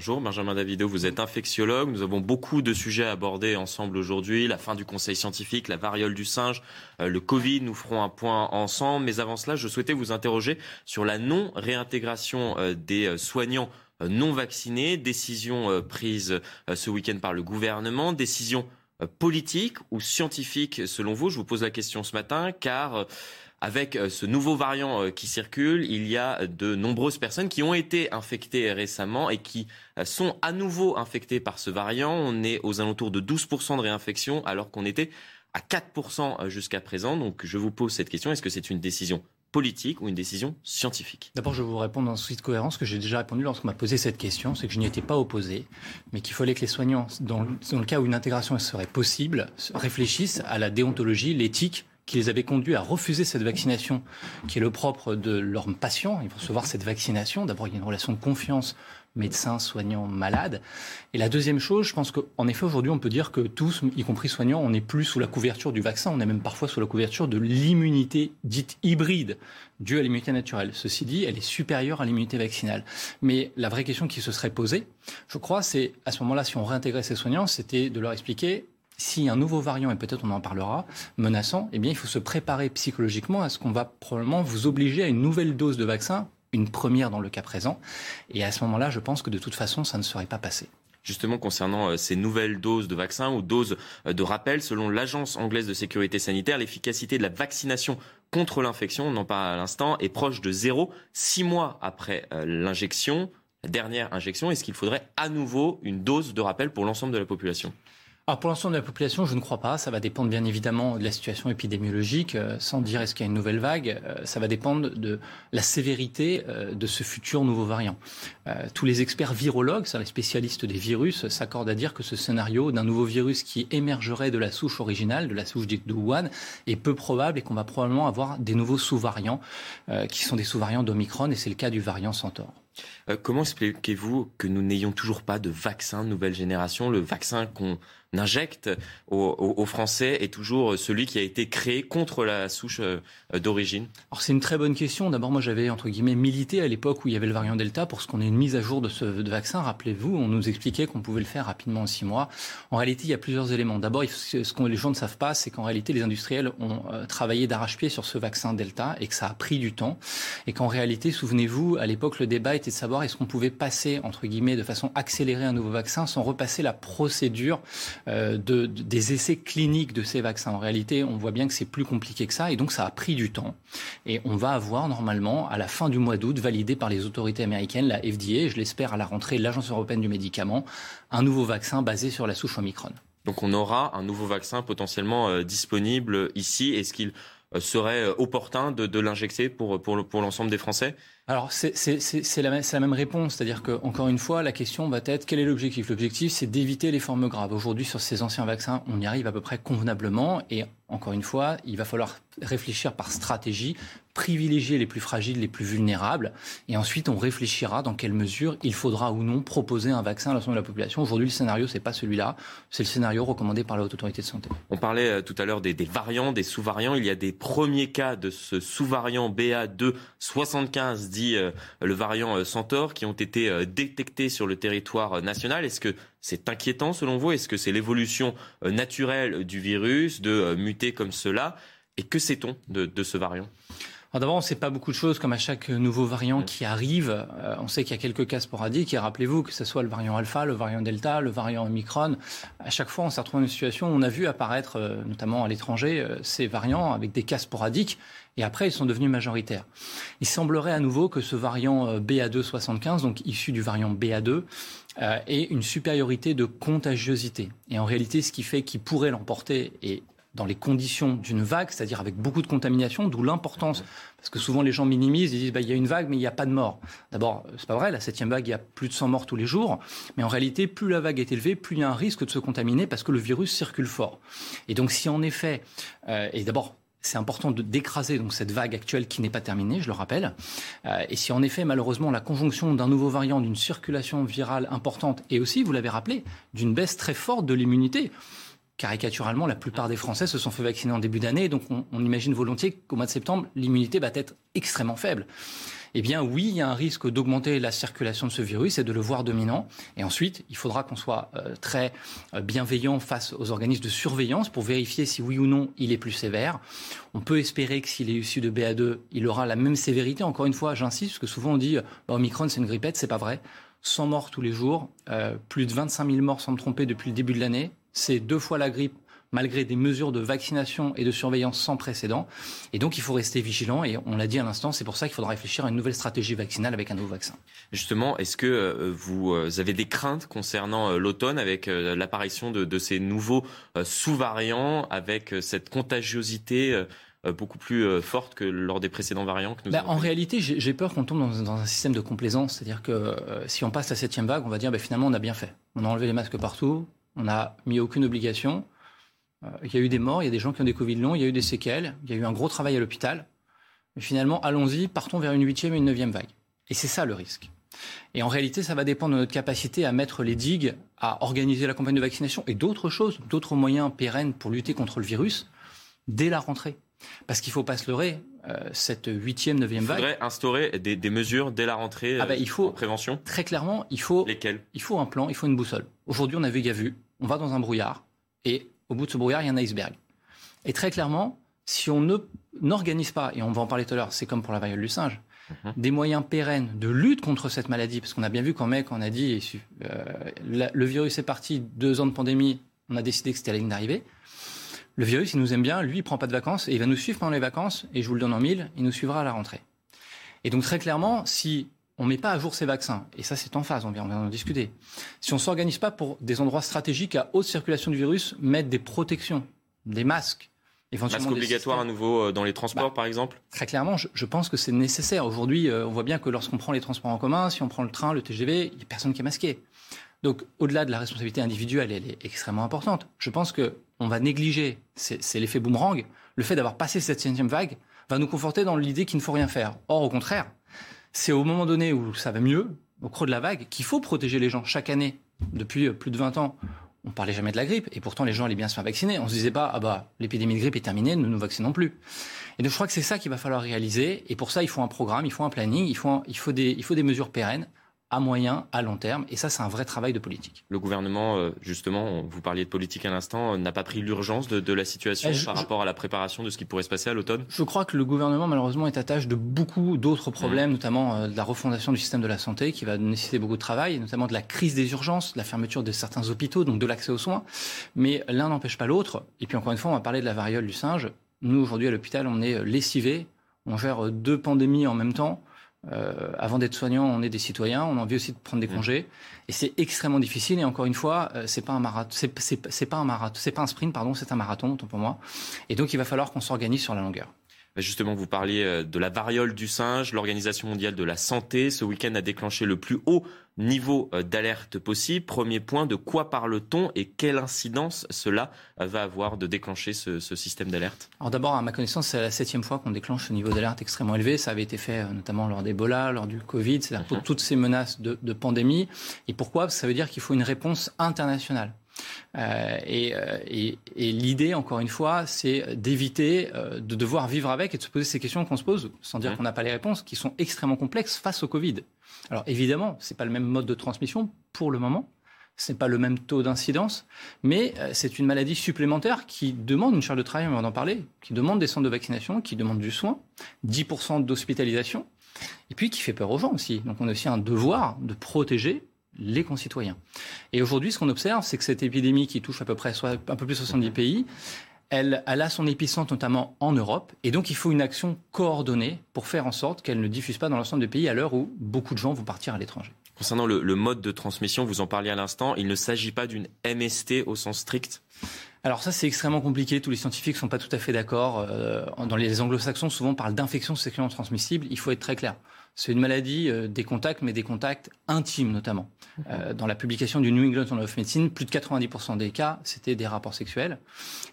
Bonjour, Benjamin Davido, vous êtes infectiologue. Nous avons beaucoup de sujets à aborder ensemble aujourd'hui. La fin du conseil scientifique, la variole du singe, euh, le Covid. Nous ferons un point ensemble. Mais avant cela, je souhaitais vous interroger sur la non-réintégration euh, des euh, soignants non vaccinés. Décision prise ce week-end par le gouvernement. Décision politique ou scientifique selon vous? Je vous pose la question ce matin car avec euh, ce nouveau variant euh, qui circule, il y a de nombreuses personnes qui ont été infectées récemment et qui euh, sont à nouveau infectées par ce variant. On est aux alentours de 12% de réinfection alors qu'on était à 4% jusqu'à présent. Donc je vous pose cette question, est-ce que c'est une décision politique ou une décision scientifique? D'abord, je vais vous répondre dans souci de cohérence que j'ai déjà répondu lorsqu'on m'a posé cette question, c'est que je n'y étais pas opposé, mais qu'il fallait que les soignants, dans le cas où une intégration serait possible, réfléchissent à la déontologie, l'éthique qui les avait conduits à refuser cette vaccination, qui est le propre de leurs patients. Ils vont recevoir cette vaccination. D'abord, il y a une relation de confiance médecins, soignants, malades. Et la deuxième chose, je pense qu'en effet, aujourd'hui, on peut dire que tous, y compris soignants, on n'est plus sous la couverture du vaccin, on est même parfois sous la couverture de l'immunité dite hybride due à l'immunité naturelle. Ceci dit, elle est supérieure à l'immunité vaccinale. Mais la vraie question qui se serait posée, je crois, c'est à ce moment-là, si on réintégrait ces soignants, c'était de leur expliquer si un nouveau variant, et peut-être on en parlera, menaçant, eh bien, il faut se préparer psychologiquement à ce qu'on va probablement vous obliger à une nouvelle dose de vaccin, une première dans le cas présent. Et à ce moment-là, je pense que de toute façon, ça ne serait pas passé justement concernant euh, ces nouvelles doses de vaccin ou doses euh, de rappel. Selon l'Agence anglaise de sécurité sanitaire, l'efficacité de la vaccination contre l'infection, on en parle à l'instant, est proche de zéro six mois après euh, l'injection, la dernière injection. Est-ce qu'il faudrait à nouveau une dose de rappel pour l'ensemble de la population? Alors pour l'ensemble de la population, je ne crois pas. Ça va dépendre bien évidemment de la situation épidémiologique. Euh, sans dire est-ce qu'il y a une nouvelle vague, euh, ça va dépendre de la sévérité euh, de ce futur nouveau variant. tous les experts virologues, les spécialistes des virus, s'accordent à dire que ce scénario d'un nouveau virus qui émergerait de la souche originale, de la souche de Wuhan, est peu probable et qu'on va probablement avoir des nouveaux sous-variants qui sont des sous-variants d'Omicron et c'est le cas du variant Centaure. comment expliquez-vous que nous n'ayons toujours pas de vaccin nouvelle génération, le vaccin qu'on injecte aux, Français est toujours celui qui a été créé contre la souche euh, d'origine Alors c'est une très bonne question. D'abord, moi j'avais entre guillemets milité à l'époque où il y avait le variant Delta pour ce qu'on ait une mise à jour de ce vaccin. Rappelez-vous, on nous expliquait qu'on pouvait le faire rapidement en six mois. En réalité, il y a plusieurs éléments. D'abord, ce que les gens ne savent pas, c'est qu'en réalité, les industriels ont euh, travaillé d'arrache-pied sur ce vaccin Delta et que ça a pris du temps. Et qu'en réalité, souvenez-vous, à l'époque, le débat était de savoir est-ce qu'on pouvait passer entre guillemets de façon accélérée un nouveau vaccin sans repasser la procédure euh, de, des essais cliniques de ces vaccins. En réalité, on voit bien que c'est plus compliqué que ça et donc ça a pris du temps. Et on va avoir normalement, à la fin du mois d'août, validé par les autorités américaines, la FDA, je l'espère à la rentrée, l'Agence européenne du médicament, un nouveau vaccin basé sur la souche Omicron. Donc on aura un nouveau vaccin potentiellement euh, disponible ici. Est-ce qu'il serait opportun de, l'injecter pour, l'ensemble des Français? Alors c'est la, la, même réponse, c'est-à-dire que encore une fois, la question va être quel est l'objectif? L'objectif, c'est d'éviter les formes graves. Aujourd'hui, sur ces anciens vaccins, on y arrive à peu près convenablement, et encore une fois, il va falloir réfléchir par stratégie, privilégier les plus fragiles, les plus vulnérables, et ensuite on réfléchira dans quelle mesure il faudra ou non proposer un vaccin à l'ensemble de la population. Aujourd'hui, le scénario, c'est pas celui-là, c'est le scénario recommandé par la Haute Autorité de Santé. On parlait euh, tout à l'heure des, variants, des sous-variants. Il y a des premiers cas de ce sous-variant BA2 75 dit euh, le variant euh, Centaure, qui ont été détectés sur le territoire national. Est-ce que c'est inquiétant selon vous? Est-ce que c'est l'évolution naturelle du virus de muter comme cela? Et que sait-on de, ce variant? D'abord, on ne sait pas beaucoup de choses, comme à chaque nouveau variant qui arrive. on sait qu'il y a quelques cas sporadiques. Et rappelez-vous que ce soit le variant alpha, le variant delta, le variant omicron, à chaque fois, on s'est retrouvé dans une situation où on a vu apparaître, notamment à l'étranger, ces variants avec des cas sporadiques et après ils sont devenus majoritaires. Il semblerait à nouveau que ce variant euh, BA275, donc issu du variant BA2, ait une supériorité de contagiosité. Et en réalité, ce qui fait qu'il pourrait l'emporter, et dans les conditions d'une vague, c'est-à-dire avec beaucoup de contamination, d'où l'importance, parce que souvent les gens minimisent, ils disent bah, il y a une vague mais il n'y a pas de mort. D'abord, c'est pas vrai, la septième vague, il y a plus de 100 morts tous les jours, mais en réalité, plus la vague est élevée, plus il y a un risque de se contaminer parce que le virus circule fort. Et donc si en effet, euh, et d'abord c'est important d'écraser donc cette vague actuelle qui n'est pas terminée, je le rappelle. Euh, et si en effet, malheureusement, la conjonction d'un nouveau variant, d'une circulation virale importante, et aussi, vous l'avez rappelé, d'une baisse très forte de l'immunité, caricaturalement, la plupart des Français se sont fait vacciner en début d'année, donc on, imagine volontiers qu'au mois de septembre, l'immunité va être extrêmement faible eh bien oui, il y a un risque d'augmenter la circulation de ce virus et de le voir dominant. Et ensuite, il faudra qu'on soit euh, très euh, bienveillant face aux organismes de surveillance pour vérifier si oui ou non il est plus sévère. On peut espérer que s'il est issu de BA2, il aura la même sévérité. Encore une fois, j'insiste, parce que souvent on dit bah, Omicron c'est une grippette, c'est pas vrai. 100 morts tous les jours, euh, plus de 25 000 morts sans me tromper depuis le début de l'année. C'est deux fois la grippe malgré des mesures de vaccination et de surveillance sans précédent. Et donc, il faut rester vigilant. Et on l'a dit à l'instant, c'est pour ça qu'il faudra réfléchir à une nouvelle stratégie vaccinale avec un nouveau vaccin. Justement, est-ce que euh, vous euh, avez des craintes concernant euh, l'automne avec l'apparition de, ces nouveaux sous-variants, avec cette contagiosité beaucoup plus forte que lors des précédents variants que nous bah, En réalité, j'ai peur qu'on tombe dans, un système de complaisance. C'est-à-dire que si on passe la septième vague, on va dire bah, finalement on a bien fait. On a enlevé les masques partout, on n'a mis aucune obligation. Euh, il y a eu des morts, il y a des gens qui ont des Covid longs, il y a eu des séquelles, il y a eu un gros travail à l'hôpital. Mais finalement, allons-y, partons vers une huitième et une neuvième vague. Et c'est ça le risque. Et en réalité, ça va dépendre de notre capacité à mettre les digues, à organiser la campagne de vaccination et d'autres choses, d'autres moyens pérennes pour lutter contre le virus dès la rentrée. Parce qu'il ne faut pas se leurrer, euh, cette huitième, neuvième vague. Il faudrait instaurer des, mesures dès la rentrée ah bah, il faut, en prévention Très clairement, il faut, Lesquelles? il faut un plan, il faut une boussole. Aujourd'hui, on a vu, il y a vu, on va dans un brouillard et au bout de ce brouillard, il y a un iceberg. Et très clairement, si on n'organise pas, et on va en parler tout à l'heure, c'est comme pour la variole du singe, mhm. des moyens pérennes de lutte contre cette maladie, parce qu'on a bien vu qu'en mec, on a dit, euh, le virus est parti, deux ans de pandémie, on a décidé que c'était la ligne d'arrivée. Le virus, il nous aime bien, lui, il prend pas de vacances, et il va nous suivre pendant les vacances, et je vous le donne en mille, il nous suivra à la rentrée. Et donc très clairement, si on ne met pas à jour ces vaccins, et ça c'est en phase, on vient, on en discuter. Si on ne s'organise pas pour des endroits stratégiques à haute circulation du virus, mettre des protections, des masques, éventuellement Masque obligatoire à nouveau euh, dans les transports, bah, par exemple? Très clairement, je, pense que c'est nécessaire. Aujourd'hui, euh, on voit bien que lorsqu'on prend les transports en commun, si on prend le train, le TGV, il n'y a personne qui est masqué. Donc, au-delà de la responsabilité individuelle, elle est extrêmement importante. Je pense que on va négliger, c'est l'effet boomerang, le fait d'avoir passé cette septième vague va nous conforter dans l'idée qu'il ne faut rien faire. Or, au contraire, c'est au moment donné où ça va mieux, au creux de la vague, qu'il faut protéger les gens. Chaque année, depuis euh, plus de 20 ans, on parlait jamais de la grippe, et pourtant les gens allaient bien se faire vacciner. On se disait pas, ah bah, l'épidémie de grippe est terminée, ne nous vaccinons plus. Et donc je crois que c'est ça qu'il va falloir réaliser, et pour ça il faut un programme, il faut un planning, il faut, il il faut des mesures pérennes à moyen, à long terme. Et ça, c'est un vrai travail de politique. Le gouvernement, euh, justement, vous parliez de politique à l'instant, euh, n'a pas pris l'urgence de, la situation par rapport à la préparation de ce qui pourrait se passer à l'automne? Je crois que le gouvernement, malheureusement, est attaché de beaucoup d'autres problèmes, mmh. notamment euh, de la refondation du système de la santé, qui va nécessiter beaucoup de travail, notamment de la crise des urgences, de la fermeture de certains hôpitaux, donc de l'accès aux soins. Mais l'un n'empêche pas l'autre. Et puis, encore une fois, on va parler de la variole du singe. Nous, aujourd'hui, à l'hôpital, on est lessivés. On gère deux pandémies en même temps. Euh, avant d'être soignant, on est des citoyens, on a envie aussi de prendre des mmh. congés, et c'est extrêmement difficile. Et encore une fois, euh, c'est pas un marathon, c'est pas un marathon, c'est pas un sprint, pardon, c'est un marathon, autant pour moi. Et donc, il va falloir qu'on s'organise sur la longueur. Justement, vous parliez euh, de la variole du singe. L'Organisation mondiale de la santé, ce week-end, a déclenché le plus haut niveau euh, d'alerte possible. Premier point, de quoi parle-t-on et quelle incidence cela va avoir de déclencher ce, système d'alerte? Alors d'abord, à ma connaissance, c'est la septième fois qu'on déclenche ce niveau d'alerte extrêmement élevé. Ça avait été fait euh, notamment lors d'Ebola, lors du Covid, c'est-à-dire pour mhm. toutes ces menaces de, de pandémie. Et pourquoi? Ça veut dire qu'il faut une réponse internationale. Euh, et, l'idée, encore une fois, c'est d'éviter euh, de devoir vivre avec et de se poser ces questions qu'on se pose, sans dire mmh. qu'on n'a pas les réponses, qui sont extrêmement complexes face au Covid. Alors évidemment, ce n'est pas le même mode de transmission pour le moment, ce n'est pas le même taux d'incidence, mais c'est une maladie supplémentaire qui demande une charge de travail, on va en parler, qui demande des centres de vaccination, qui demande du soin, 10% d'hospitalisation, et puis qui fait peur aux gens aussi. Donc on a aussi un devoir de protéger les concitoyens. Et aujourd'hui, ce qu'on observe, c'est que cette épidémie qui touche à peu près un peu plus de 70 pays, elle, a son épicentre notamment en Europe, et donc il faut une action coordonnée pour faire en sorte qu'elle ne diffuse pas dans l'ensemble des pays à l'heure où beaucoup de gens vont partir à l'étranger. Concernant le, le mode de transmission, vous en parliez à l'instant, il ne s'agit pas d'une MST au sens strict? Alors ça, c'est extrêmement compliqué. Tous les scientifiques ne sont pas tout à fait d'accord. Euh, dans les anglo-saxons, souvent, on parle d'infection sexuellement transmissible. Il faut être très clair. C'est une maladie euh, des contacts, mais des contacts intimes notamment. Euh, dans la publication du New England Journal of Medicine, plus de 90% des cas, c'était des rapports sexuels,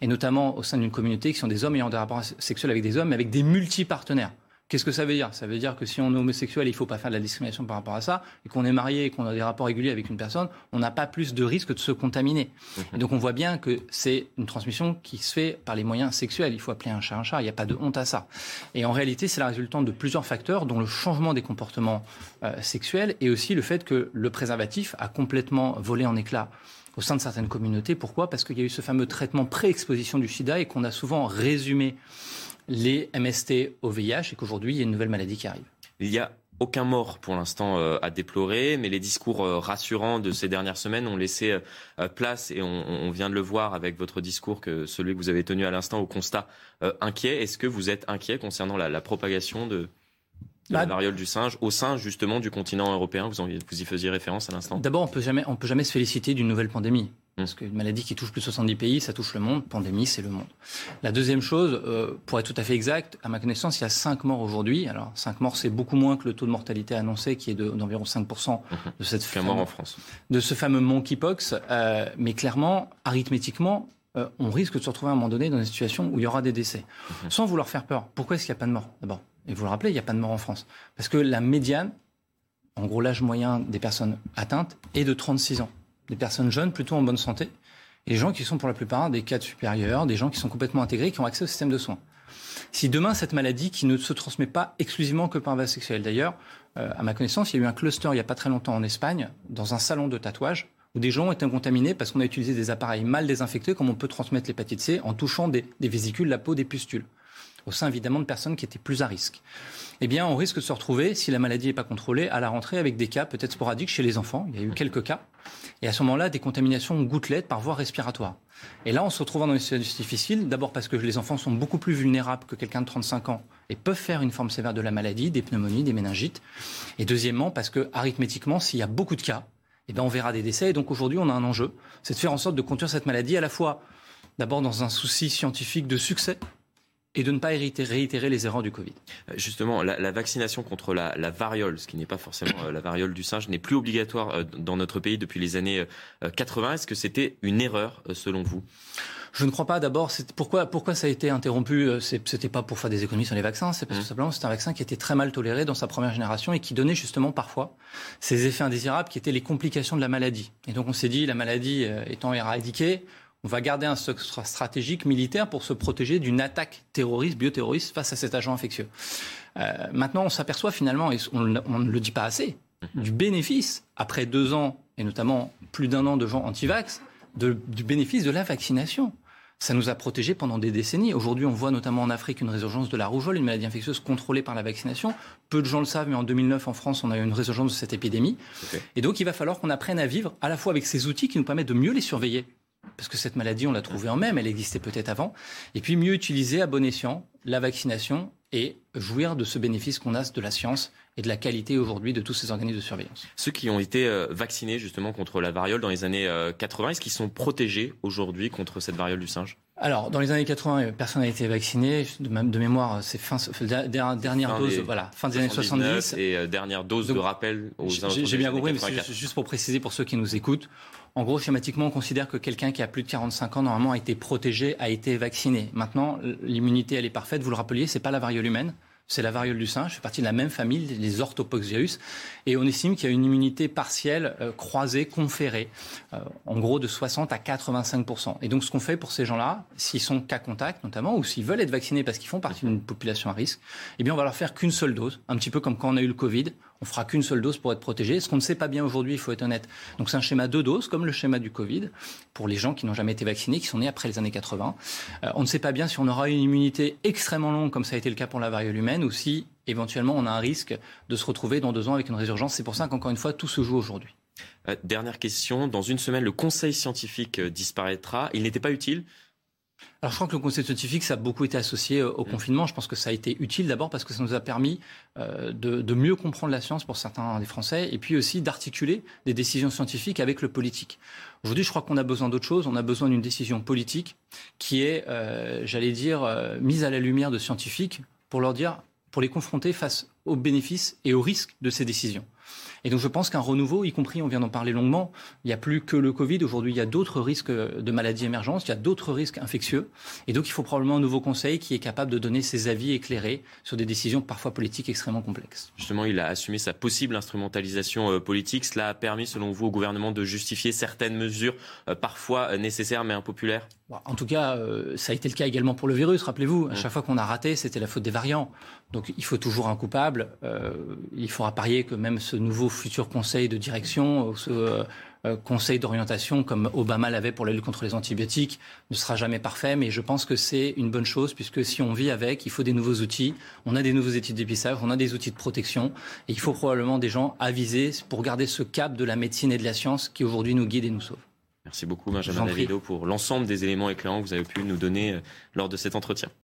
et notamment au sein d'une communauté qui sont des hommes ayant des rapports sexuels avec des hommes, mais avec des multipartenaires. Qu'est-ce que ça veut dire? Ça veut dire que si on est homosexuel, il ne faut pas faire de la discrimination par rapport à ça, et qu'on est marié et qu'on a des rapports réguliers avec une personne, on n'a pas plus de risque de se contaminer. Mhm. Et donc on voit bien que c'est une transmission qui se fait par les moyens sexuels. Il faut appeler un chat un chat, il n'y a pas de honte à ça. Et en réalité, c'est la résultante de plusieurs facteurs, dont le changement des comportements euh, sexuels et aussi le fait que le préservatif a complètement volé en éclats au sein de certaines communautés. Pourquoi? Parce qu'il y a eu ce fameux traitement pré-exposition du sida et qu'on a souvent résumé les MST au VIH et qu'aujourd'hui, il y a une nouvelle maladie qui arrive. Il y a aucun mort pour l'instant euh, à déplorer, mais les discours euh, rassurants de ces dernières semaines ont laissé euh, place, et on, vient de le voir avec votre discours, que celui que vous avez tenu à l'instant, au constat inquiet. Est-ce que vous êtes inquiet concernant la, propagation de, la bah, variole du singe au sein justement du continent européen? Vous, vous y faisiez référence à l'instant D'abord, on peut jamais, on peut jamais se féliciter d'une nouvelle pandémie. Parce qu'une maladie qui touche plus de 70 pays, ça touche le monde. Pandémie, c'est le monde. La deuxième chose, euh, pour être tout à fait exact, à ma connaissance, il y a 5 morts aujourd'hui. Alors, 5 morts, c'est beaucoup moins que le taux de mortalité annoncé, qui est d'environ 5% mhm. de cette fameux, mort en France. De ce fameux monkeypox. Euh, mais clairement, arithmétiquement, euh, on risque de se retrouver à un moment donné dans une situation où il y aura des décès. Mhm. Sans vouloir faire peur. Pourquoi est-ce qu'il n'y a pas de mort D'abord, et vous le rappelez, il n'y a pas de mort en France. Parce que la médiane, en gros l'âge moyen des personnes atteintes, est de 36 ans des personnes jeunes plutôt en bonne santé, et des gens qui sont pour la plupart des cadres supérieurs, des gens qui sont complètement intégrés, qui ont accès au système de soins. Si demain cette maladie qui ne se transmet pas exclusivement que par voie sexuelle, d'ailleurs, euh, à ma connaissance, il y a eu un cluster il n'y a pas très longtemps en Espagne, dans un salon de tatouage, où des gens ont été contaminés parce qu'on a utilisé des appareils mal désinfectés, comme on peut transmettre l'hépatite C, en touchant des, des vésicules, la peau, des pustules, au sein évidemment de personnes qui étaient plus à risque eh bien, on risque de se retrouver, si la maladie n'est pas contrôlée, à la rentrée avec des cas peut-être sporadiques chez les enfants. Il y a eu quelques cas. Et à ce moment-là, des contaminations gouttelettes par voie respiratoire. Et là, on se retrouve dans une situation difficile, d'abord parce que les enfants sont beaucoup plus vulnérables que quelqu'un de 35 ans et peuvent faire une forme sévère de la maladie, des pneumonies, des méningites. Et deuxièmement, parce que arithmétiquement, s'il y a beaucoup de cas, eh bien, on verra des décès. Et donc aujourd'hui, on a un enjeu, c'est de faire en sorte de contenir cette maladie à la fois, d'abord dans un souci scientifique de succès, et de ne pas réitérer les erreurs du Covid. Euh, justement, la, vaccination contre la, variole, ce qui n'est pas forcément euh, la variole du singe, n'est plus obligatoire euh, dans notre pays depuis les années 80. Est-ce que c'était une erreur selon vous? Je ne crois pas. D'abord, pourquoi, pourquoi ça a été interrompu C'était pas pour faire des économies sur les vaccins, c'est parce que mmh. simplement c'est un vaccin qui était très mal toléré dans sa première génération et qui donnait justement parfois ces effets indésirables qui étaient les complications de la maladie. Et donc on s'est dit, la maladie étant éradiquée, on va garder un stock stratégique militaire pour se protéger d'une attaque terroriste, bioterroriste face à cet agent infectieux. Euh, maintenant, on s'aperçoit finalement, et on, ne le dit pas assez, mhm. du bénéfice, après deux ans, et notamment plus d'un an de gens anti-vax, du bénéfice de la vaccination. Ça nous a protégés pendant des décennies. Aujourd'hui, on voit notamment en Afrique une résurgence de la rougeole, une maladie infectieuse contrôlée par la vaccination. Peu de gens le savent, mais en 2009, en France, on a eu une résurgence de cette épidémie. Et donc, il va falloir qu'on apprenne à vivre à la fois avec ces outils qui nous permettent de mieux les surveiller parce que cette maladie, on l'a trouvée en même, elle existait peut-être avant, et puis mieux utiliser à bon escient la vaccination et jouir de ce bénéfice qu'on a de la science et de la qualité aujourd'hui de tous ces organismes de surveillance. Ceux qui ont été euh, vaccinés justement contre la variole dans les années 80, euh, est-ce qu'ils sont protégés aujourd'hui contre cette variole du singe? Alors, dans les années 80, euh, personne n'a été vacciné. De, de mémoire, c'est fin, dernière dose, voilà, fin des années 70. Et dernière dose de rappel aux J'ai bien compris, mais juste pour préciser pour ceux qui nous écoutent, en gros, schématiquement, on considère que quelqu'un qui a plus de 45 ans, normalement, a été protégé, a été vacciné. Maintenant, l'immunité, elle est parfaite. Vous le rappeliez, c'est pas la variole humaine c'est la variole du singe, fait partie de la même famille, les orthopoxvirus, et on estime qu'il y a une immunité partielle euh, croisée, conférée, euh, en gros de 60 à 85% Et donc ce qu'on fait pour ces gens-là, s'ils sont cas contact notamment, ou s'ils veulent être vaccinés parce qu'ils font partie d'une population à risque, eh bien on va leur faire qu'une seule dose, un petit peu comme quand on a eu le Covid, on fera qu'une seule dose pour être protégé. Ce qu'on ne sait pas bien aujourd'hui, il faut être honnête. Donc c'est un schéma de doses, comme le schéma du Covid, pour les gens qui n'ont jamais été vaccinés, qui sont nés après les années 80. Euh, on ne sait pas bien si on aura une immunité extrêmement longue, comme ça a été le cas pour la variole humaine, ou si éventuellement on a un risque de se retrouver dans deux ans avec une résurgence. C'est pour ça qu'encore une fois, tout se joue aujourd'hui. Euh, dernière question. Dans une semaine, le conseil scientifique euh, disparaîtra. Il n'était pas utile alors je crois que le conseil scientifique, ça a beaucoup été associé euh, au mmh. confinement. Je pense que ça a été utile d'abord parce que ça nous a permis euh, de, mieux comprendre la science pour certains des Français et puis aussi d'articuler des décisions scientifiques avec le politique. Aujourd'hui, je crois qu'on a besoin d'autre chose. On a besoin d'une décision politique qui est, euh, j'allais dire, mise à la lumière de scientifiques pour leur dire, pour les confronter face aux bénéfices et aux risques de ces décisions. Et donc je pense qu'un renouveau, y compris, on vient d'en parler longuement, il n'y a plus que le Covid. Aujourd'hui, il y a d'autres risques de maladies émergentes, il y a d'autres risques infectieux. Et donc il faut probablement un nouveau conseil qui est capable de donner ses avis éclairés sur des décisions parfois politiques extrêmement complexes. Justement, il a assumé sa possible instrumentalisation euh, politique. Cela a permis, selon vous, au gouvernement de justifier certaines mesures euh, parfois euh, nécessaires mais impopulaires? En tout cas, ça a été le cas également pour le virus. Rappelez-vous, à mmh. chaque fois qu'on a raté, c'était la faute des variants. Donc il faut toujours un coupable. il faudra parier que même ce nouveau futur conseil de direction, ce euh, euh, conseil d'orientation comme Obama l'avait pour la lutte contre les antibiotiques, ne sera jamais parfait, mais je pense que c'est une bonne chose puisque si on vit avec, il faut des nouveaux outils. On a des nouveaux études d'épistage, on a des outils de protection et il faut probablement des gens avisés pour garder ce cap de la médecine et de la science qui aujourd'hui nous guide et nous sauve. Merci beaucoup Benjamin Davido pour l'ensemble des éléments éclairants que vous avez pu nous donner euh, lors de cet entretien.